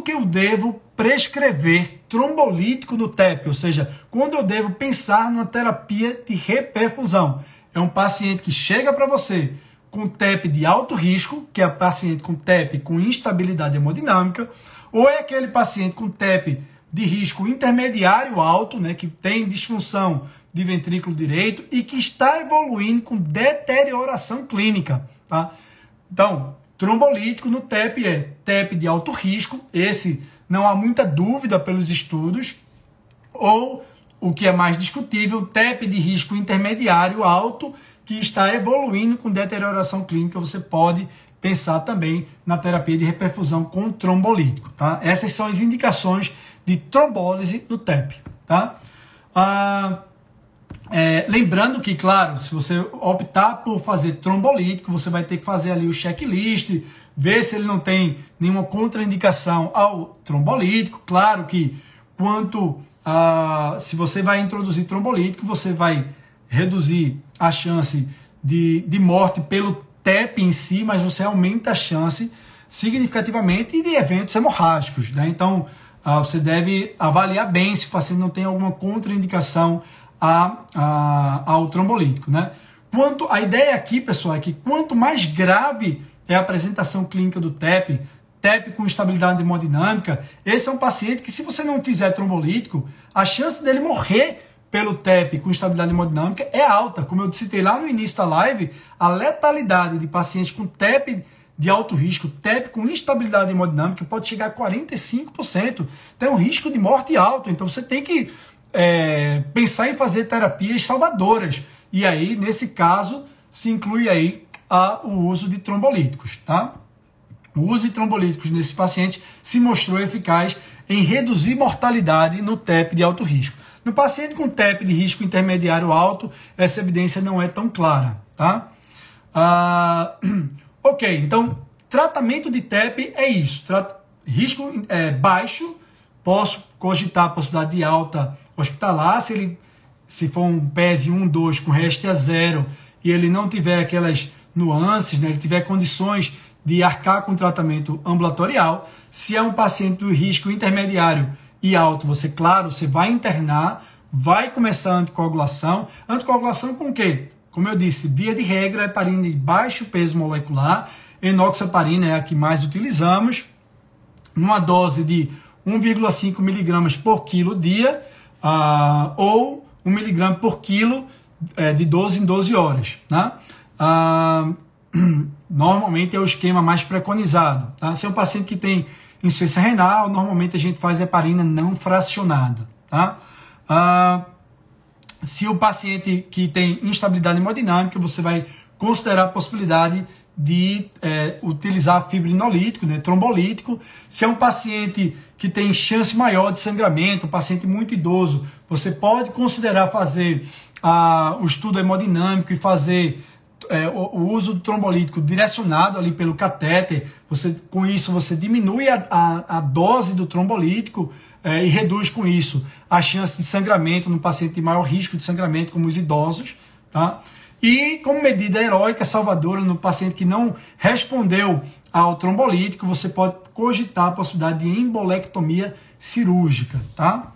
que eu devo prescrever trombolítico no TEP, ou seja, quando eu devo pensar numa terapia de reperfusão. É um paciente que chega para você com TEP de alto risco, que é paciente com TEP com instabilidade hemodinâmica, ou é aquele paciente com TEP de risco intermediário alto, né, que tem disfunção de ventrículo direito e que está evoluindo com deterioração clínica, tá? Então, trombolítico no TEP é TEP de alto risco, esse não há muita dúvida pelos estudos, ou o que é mais discutível, TEP de risco intermediário alto, que está evoluindo com deterioração clínica, você pode pensar também na terapia de reperfusão com trombolítico, tá? Essas são as indicações de trombólise no TEP, tá? Ah, é, lembrando que, claro, se você optar por fazer trombolítico, você vai ter que fazer ali o checklist, ver se ele não tem nenhuma contraindicação ao trombolítico. Claro que quanto a, se você vai introduzir trombolítico, você vai reduzir a chance de, de morte pelo TEP em si, mas você aumenta a chance significativamente de eventos hemorrágicos. Né? Então, ah, você deve avaliar bem se o paciente não tem alguma contraindicação a, a, ao trombolítico. Né? Quanto, a ideia aqui, pessoal, é que quanto mais grave é a apresentação clínica do TEP, TEP com instabilidade hemodinâmica, esse é um paciente que, se você não fizer trombolítico, a chance dele morrer pelo TEP com instabilidade hemodinâmica é alta. Como eu citei lá no início da live, a letalidade de pacientes com TEP de alto risco, TEP com instabilidade hemodinâmica, pode chegar a 45%. Tem um risco de morte alto. Então você tem que é, pensar em fazer terapias salvadoras. E aí, nesse caso, se inclui aí a, o uso de trombolíticos, tá? O uso de trombolíticos nesse paciente se mostrou eficaz em reduzir mortalidade no TEP de alto risco. No paciente com TEP de risco intermediário alto, essa evidência não é tão clara, tá? Ah, Ok, então tratamento de TEP é isso. risco é, baixo, posso cogitar a possibilidade de alta hospitalar, se ele se for um PES 1, 2 com REST a zero e ele não tiver aquelas nuances, né, ele tiver condições de arcar com tratamento ambulatorial. Se é um paciente do risco intermediário e alto, você, claro, você vai internar, vai começar a anticoagulação. Anticoagulação com o quê? Como eu disse, via de regra, heparina de baixo peso molecular, enoxaparina é a que mais utilizamos, numa dose de 1,5 miligramas por quilo dia, uh, ou 1 miligrama por quilo é, de 12 em 12 horas. Né? Uh, normalmente é o esquema mais preconizado. Tá? Se é um paciente que tem insuficiência renal, normalmente a gente faz heparina não fracionada. Tá? Uh, se o paciente que tem instabilidade hemodinâmica, você vai considerar a possibilidade de é, utilizar fibrinolítico, né, trombolítico. Se é um paciente que tem chance maior de sangramento, um paciente muito idoso, você pode considerar fazer a, o estudo hemodinâmico e fazer é, o, o, uso do trombolítico direcionado ali pelo catéter. Você, com isso, você diminui a, a, a dose do trombolítico é, e reduz com isso a chance de sangramento no paciente de maior risco de sangramento, como os idosos. Tá? E como medida heróica salvadora no paciente que não respondeu ao trombolítico, você pode cogitar a possibilidade de embolectomia cirúrgica. Tá?